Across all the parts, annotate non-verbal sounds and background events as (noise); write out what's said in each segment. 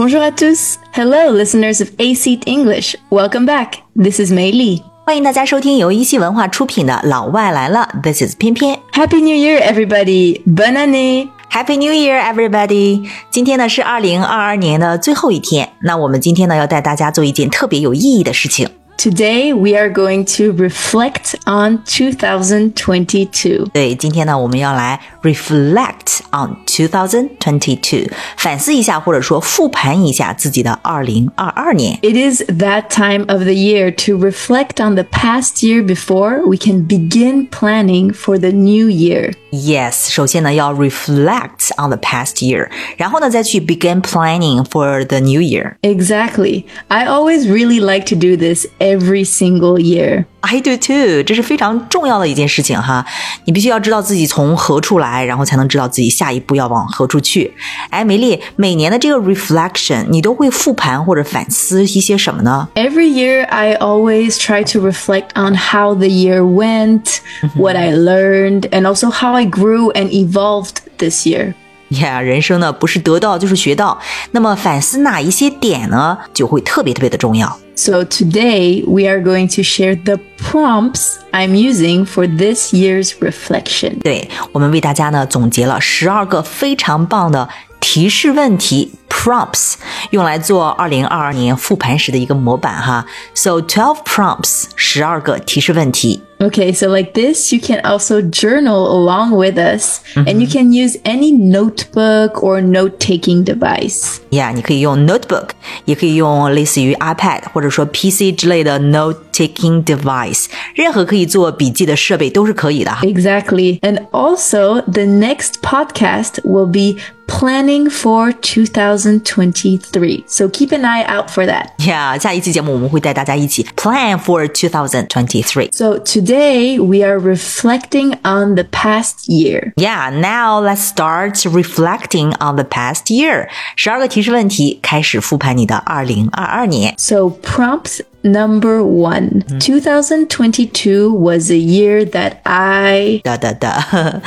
Bonjour à tous. Hello, listeners of A English. Welcome back. This is Mei Li. 欢迎大家收听由一席文化出品的《老外来了》，This is 翩翩。Happy New Year, everybody! Bonne année! Happy New Year, everybody！今天呢是二零二二年的最后一天，那我们今天呢要带大家做一件特别有意义的事情。Today we are going to reflect on 2022. 对，今天呢我们要来 reflect on 2022，反思一下或者说复盘一下自己的二零二二年。 It is that time of the year to reflect on the past year before we can begin planning for the new year. Yes，首先呢要 reflect on the past year，然后呢再去 begin planning for the new year。 Exactly. I always really like to do this every single year. I do too，这是非常重要的一件事情哈。你必须要知道自己从何处来，然后才能知道自己下一步要往何处去。哎，梅莉，每年的这个 reflection，你都会复盘或者反思一些什么呢？Every year, I always try to reflect on how the year went, what I learned, and also how I grew and evolved this year. 呀、人生呢不是得到就是学到，那么反思哪一些点呢，就会特别特别的重要。So today, we are going to share the prompts I'm using for this year's reflection. 对我们为大家呢总结了十二个非常棒的提示问题 prompts，用来做二零二二年复盘时的一个模板哈。So twelve prompts，十二个提示问题。Okay, so like this, you can also journal along with us, and you can use any notebook or note taking device. 呀你可以用 notebook，也可以用类似于 iPad 或者说 PC 之类的 note taking device，任何可以做笔记的设备都是可以的哈。 Exactly. And also, the next podcast will be planning for 2023. So keep an eye out for that. 呀下一期节目我们会带大家一起 plan for 2023。 So today we are reflecting on the past year. Yeah, now let's start reflecting on the past year. 十二个提示问题，开始复盘你的二零二二年。 So prompt number one. 2022 was (laughs) (laughs) a year that I 的的的，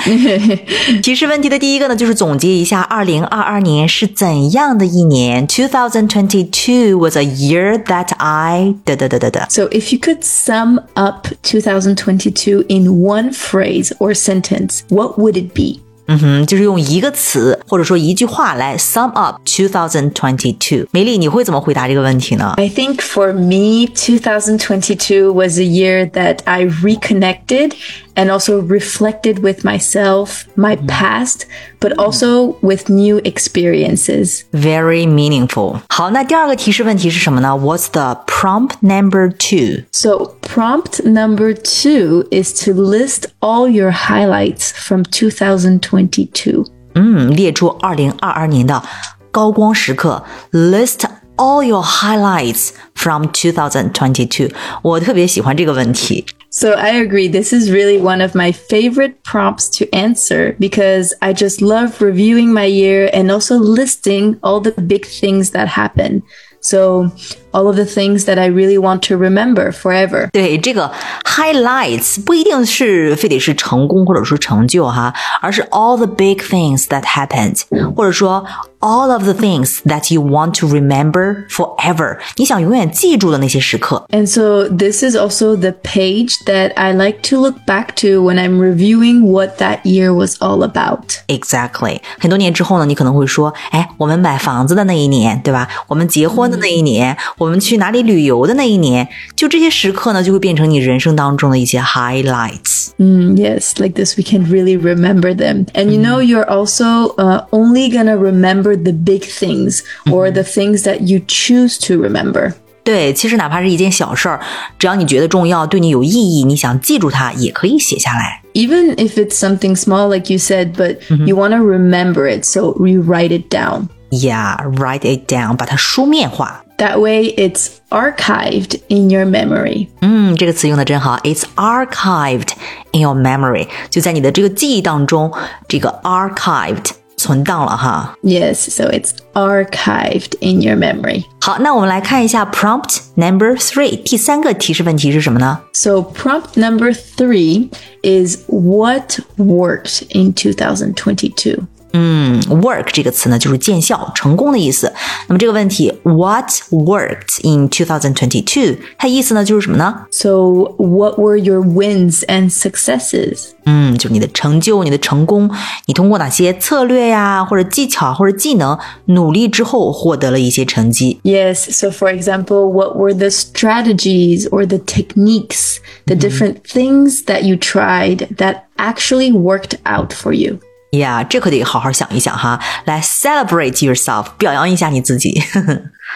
提示问题的第一个呢，就是总结一下二零二二年是怎样的一年。2022 was a year that I 的的的的的。 So if you could sum up 2022 in one phrase or sentence, what would it be? 嗯哼，就是用一个词或者说一句话来 sum up 2022。梅莉，你会怎么回答这个问题呢？I think for me, 2022 was a year that I reconnected and also reflected with myself, my mm-hmm. past but also with new experiences. Very meaningful。好，那第二个提示问题是什么呢？What's the prompt number two？ So, prompt number two is to list all your highlights from 2022. 嗯，列出二零二二年的高光时刻，list all your highlights from 2022。我特别喜欢这个问题。 So I agree. This is really one of my favorite prompts to answer because I just love reviewing my year and also listing all the big things that happen. So all of the things that I really want to remember forever. 对这个 highlights 不一定是非得是成功或者说成就哈，而是 all the big things that happened，或者说 all of the things that you want to remember forever，你想永远记住的那些时刻。 And so this is also the page that I like to look back to when I'm reviewing what that year was all about. Exactly，很多年之后呢，你可能会说，哎，我们买房子的那一年，对吧？我们结婚的那一年， 我们去哪里旅游的那一年，就这些时刻呢，就会变成你人生当中的一些 highlights。 Mm, yes, like this, we can really remember them. And you know, you're also uh, only gonna remember the big things or the things that you choose to remember. 对，其实哪怕是一件小事儿，只要你觉得重要，对你有意义，你想记住它，也可以写下来。 Even if it's something small, like you said, but you wanna remember it, so you write it down. Yeah, write it down，把它书面化。 That way, it's archived in your memory. 嗯，这个词用的真好，It's archived in your memory，就在你的这个记忆当中，这个 archived 存档了哈。 Yes, so it's archived in your memory. 好，那我们来看一下 prompt number three，第三个提示问题是什么呢？ So, prompt number three is what worked in 2022? 嗯，work 这个词呢，就是见效、成功的意思。那么这个问题，What worked in 2022？它意思呢就是什么呢？So what were your wins and successes？嗯，就是你的成就、你的成功，你通过哪些策略呀，或者技巧或者技能努力之后获得了一些成绩。Yes. So for example, what were the strategies or the techniques, the different things that you tried that actually worked out for you? 呀，这可得好好想一想哈，来 celebrate yourself，表扬一下你自己。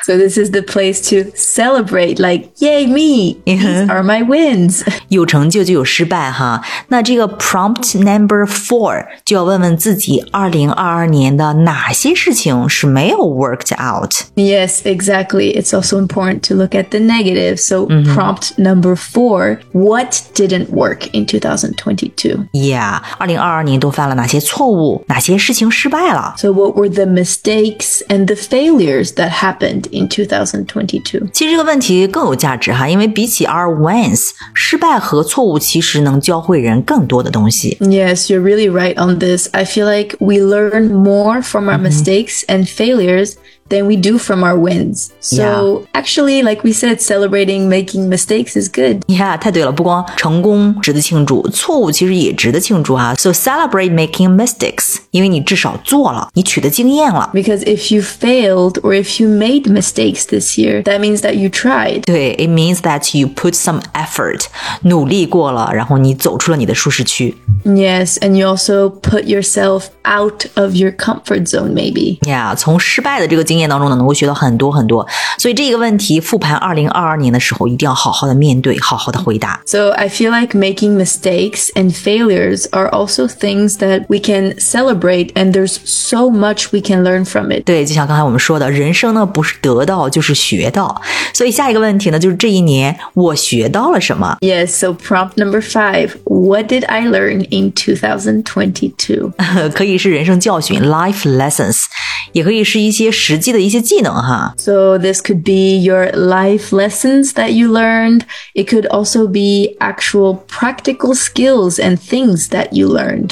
So this is the place to celebrate, like, yay me! These are my wins. 有成就就有失败哈。那这个 prompt number four 就要问问自己，二零二二年的哪些事情是没有 worked out? Yes, exactly. It's also important to look at the negative. So prompt number four, what didn't work in 2022? Yeah，二零二二年都犯了哪些错误？哪些事情失败了？ So what were the mistakes and the failures that happened in 2022? 其实这个问题更有价值哈，因为比起 our wins，失败和错误其实能教会人更多的东西。 Yes, you're really right on this. I feel like we learn more from our mistakes and failures than we do from our wins. So actually, like we said, celebrating making mistakes is good. 呀、太对了，不光成功值得庆祝，错误其实也值得庆祝哈。So celebrate making mistakes，因为你至少做了，你取得经验了。 Because if you failed or if you made mistakes this year, that means that you tried. 对，it means that you put some effort，努力过了，然后你走出了你的舒适区。 Yes, and you also put yourself out of your comfort zone, maybe. 呀从失败的这个经 验当中呢，能够学到很多很多。所以这个问题复盘二零二二年的时候，一定要好好的面对，好好的回答。 So I feel like making mistakes and failures are also things that we can celebrate, and there's so much we can learn from it. 对，就像刚才我们说的，人生呢不是得到就是学到。所以下一个问题呢，就是这一年我学到了什么？ Yes, so prompt number five What did I learn in 2022? 可以是人生教训 (laughs) （life lessons），也可以是一些实际的一些技能哈。 So this could be your life lessons that you learned. It could also be actual practical skills and things that you learned.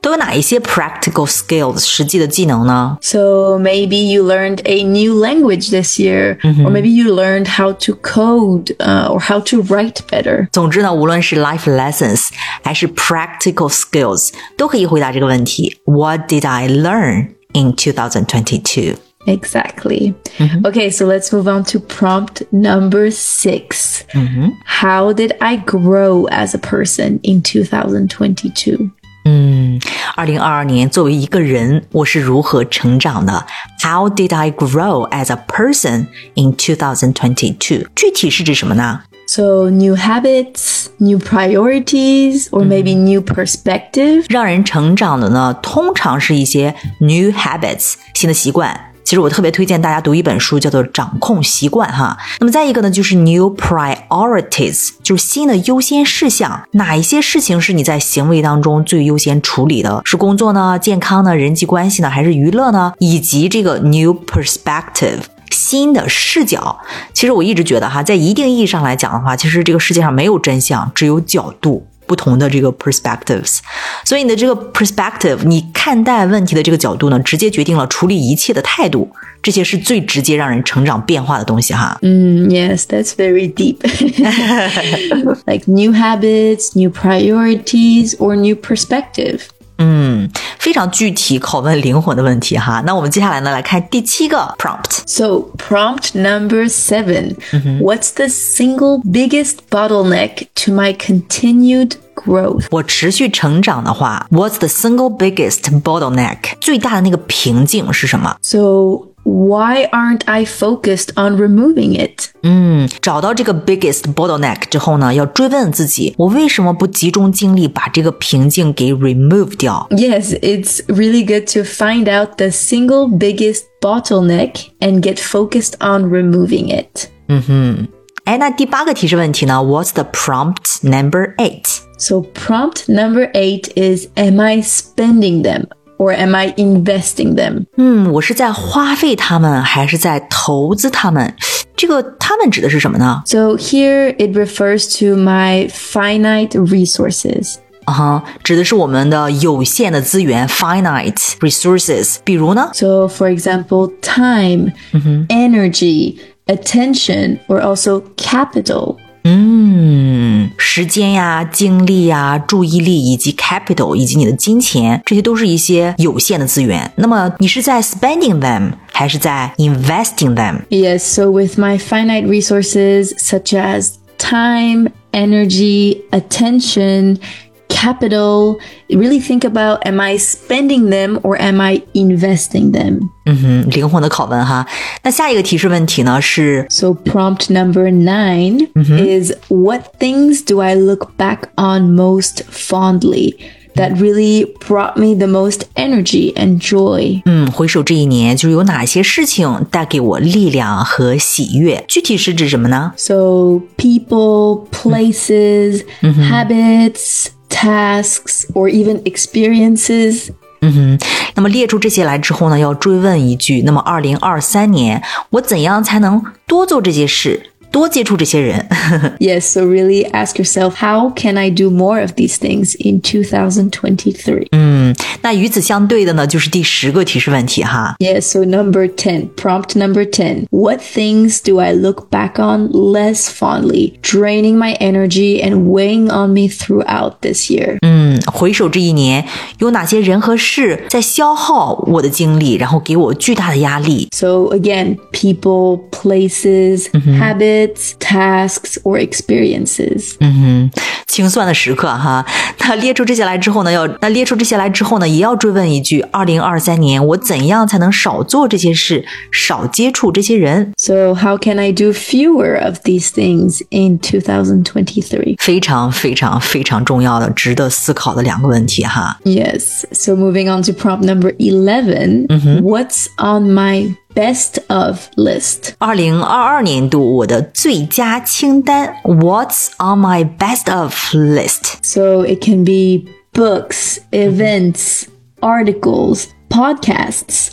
都有哪一些 practical skills 实际的技能呢？ So maybe you learned a new language this year, or maybe you learned how to code uh, or how to write better. 总之呢，无论是 life lessons 还是 practical skills，都可以回答这个问题。What did I learn in 2022？ Exactly. Okay, so let's move on to prompt number 6 How did I grow as a person in 2022? 二零二二年作为一个人，我是如何成长的？How did I grow as a person in 2022？具体是指什么呢？ So, new habits, new priorities, or maybe new perspective. 让人成长的呢，通常是一些 new habits 新的习惯。其实我特别推荐大家读一本书，叫做《掌控习惯》哈。那么再一个呢，就是 new priorities，就是新的优先事项。哪一些事情是你在行为当中最优先处理的？是工作呢、健康呢、人际关系呢，还是娱乐呢？以及这个 new perspective。新的视角，其实我一直觉得哈，在一定意义上来讲的话，其实这个世界上没有真相，只有角度。不同的这个 perspectives，所以你的这个 perspective，你看待问题的这个角度呢，直接决定了处理一切的态度。这些是最直接让人成长变化的东西哈。Mm, yes, that's very deep. (laughs) like new habits, new priorities, or new perspective. 嗯，非常具体、拷问灵魂的问题哈。那我们接下来呢，来看第七个 prompt。 So, prompt number 7 What's the single biggest bottleneck to my continued growth? 我持续成长的话，What's the single biggest bottleneck？最大的那个瓶颈是什么？ So, why aren't I focused on removing it? 嗯，找到这个 biggest bottleneck 之后呢，要追问自己，我为什么不集中精力把这个瓶颈给 remove 掉？ Yes, it's really good to find out the single biggest bottleneck and get focused on removing it. 哎，那第八个提示问题呢？What's the prompt number eight？ So, prompt number eight is Am I spending them or am I investing them? 嗯，我是在花费它们，还是在投资它们？这个它们指的是什么呢？ So, here it refers to my finite resources. 啊哈，指的是我们的有限的资源 （finite resources）。比如呢 So, for example, time, energy, attention, or also capital. 嗯， 时间呀、精力呀、注意力以及 capital 以及你的金钱，这些都是一些有限的资源。那么你是在 spending them 还是在 investing them？ Yes, so with my finite resources such as time, energy, attention, capital, really think about am I spending them or am I investing them? 嗯哼，灵魂的拷问哈。那下一个提示问题呢是 So prompt number 9 is what things do I look back on most fondly that really brought me the most energy and joy? 嗯，回首这一年，就是有哪些事情带给我力量和喜悦？具体是指什么呢？ So people, places, habits, tasks, or even experiences. 嗯哼，那么列出这些来之后呢，要追问一句：那么二零二三年，我怎样才能多做这些事，多接触这些人？ Yes, so (laughs) really ask yourself, how can I do more of these things in 2023? 嗯， 那与此相对的呢，就是第十个提示问题哈。 Yes, so number 10, prompt number 10. What things do I look back on less fondly, draining my energy and weighing on me throughout this year? 嗯，回首这一年，有哪些人和事在消耗我的精力，然后给我巨大的压力？ So again, people, places, habits, tasks, or experiences. 嗯哼，清算的时刻哈。那列出这些来之后呢，要那列出这些来 之后呢，也要追问一句：二零二三年我怎样才能少做这些事，少接触这些人？ So how can I do fewer of these things in 2023? 非常非常非常重要的、值得思考的两个问题哈。 Yes. So moving on to prompt number 11. What's on my best of list? 二零二二年度我的最佳清单，What's on my best of list？ So it can be books, events, articles, podcasts,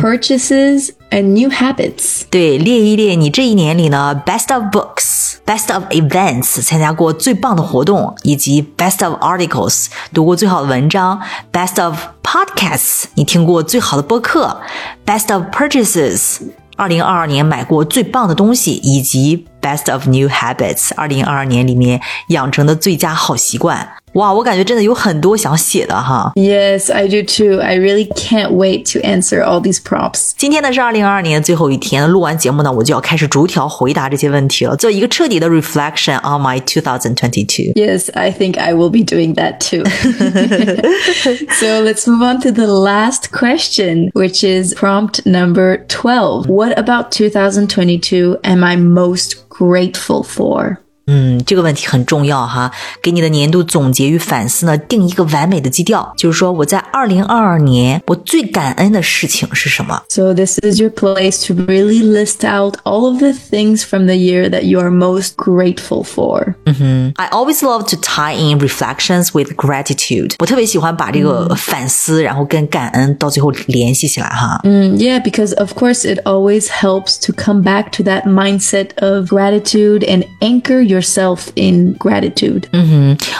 purchases, and new habits. 对，列一列你这一年里呢，best of books、best of events 参加过最棒的活动，以及 best of articles 读过最好的文章，best of podcasts 你听过最好的播客，best of purchases 二零二二年买过最棒的东西，以及 best of new habits 二零二二年里面养成的最佳好习惯。 哇，我感觉真的有很多想写的哈。 Yes, I do too. I really can't wait to answer all these prompts. 今天呢是二零二二年的最后一天，录完节目呢，我就要开始逐条回答这些问题了，做一个彻底的 reflection on my 2022。 Yes, I think I will be doing that too. (laughs) so let's move on to the last question, which is prompt number 12. What about 2022 am I most grateful for? 嗯，这个问题很重要哈，给你的年度总结与反思呢定一个完美的基调，就是说我在二零二二年我最感恩的事情是什么？ So this is your place to really list out all of the things from the year that you are most grateful for. I always love to tie in reflections with gratitude。我特别喜欢把这个反思，然后跟感恩到最后联系起来哈。 Mm, yeah, because of course it always helps to come back to that mindset of gratitude and anchor yourself in gratitude.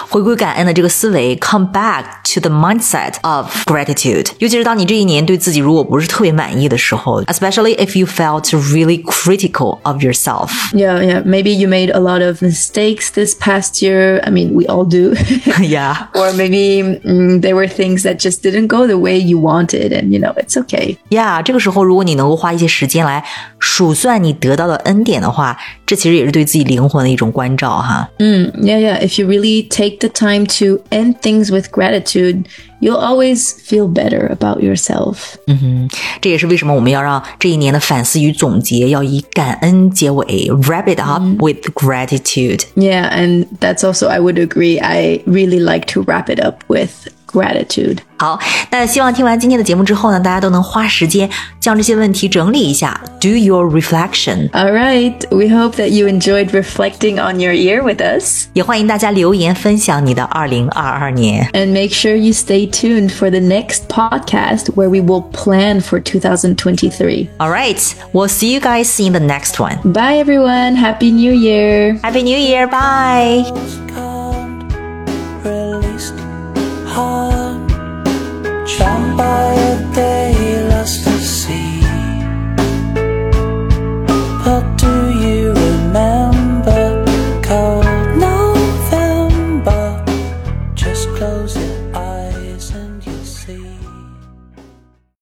回归感恩的这个思维，come back to the mindset of gratitude。尤其是当你这一年对自己如果不是特别满意的时候，especially if you felt really critical of yourself。 Yeah, yeah. Maybe you made a lot of mistakes this past year. I mean, we all do. (laughs) yeah, (laughs) or maybe mm, there were things that just didn't go the way you wanted, and you know, it's okay. yeah。这个时候，如果你能够花一些时间来 数算你得到的恩典的话，这其实也是对自己灵魂的一种关照哈。嗯 yeah, yeah. If you really take the time to end things with gratitude, you'll always feel better about yourself. 这也是为什么我们要让这一年的反思与总结要以感恩结尾，wrap it up with gratitude。 Yeah, and that's also, I would agree. I really like to wrap it up with gratitude. 好，那希望听完今天的节目之后呢，大家都能花时间将这些问题整理一下，do your reflection。 All right. We hope that you enjoyed reflecting on your year with us. 也欢迎大家留言分享你的二零二二年。 And make sure you stay tuned for the next podcast where we will plan for 2023. All right. We'll see you guys in the next one. Bye, everyone. Happy New Year. Happy New Year. Bye. Released, by a day.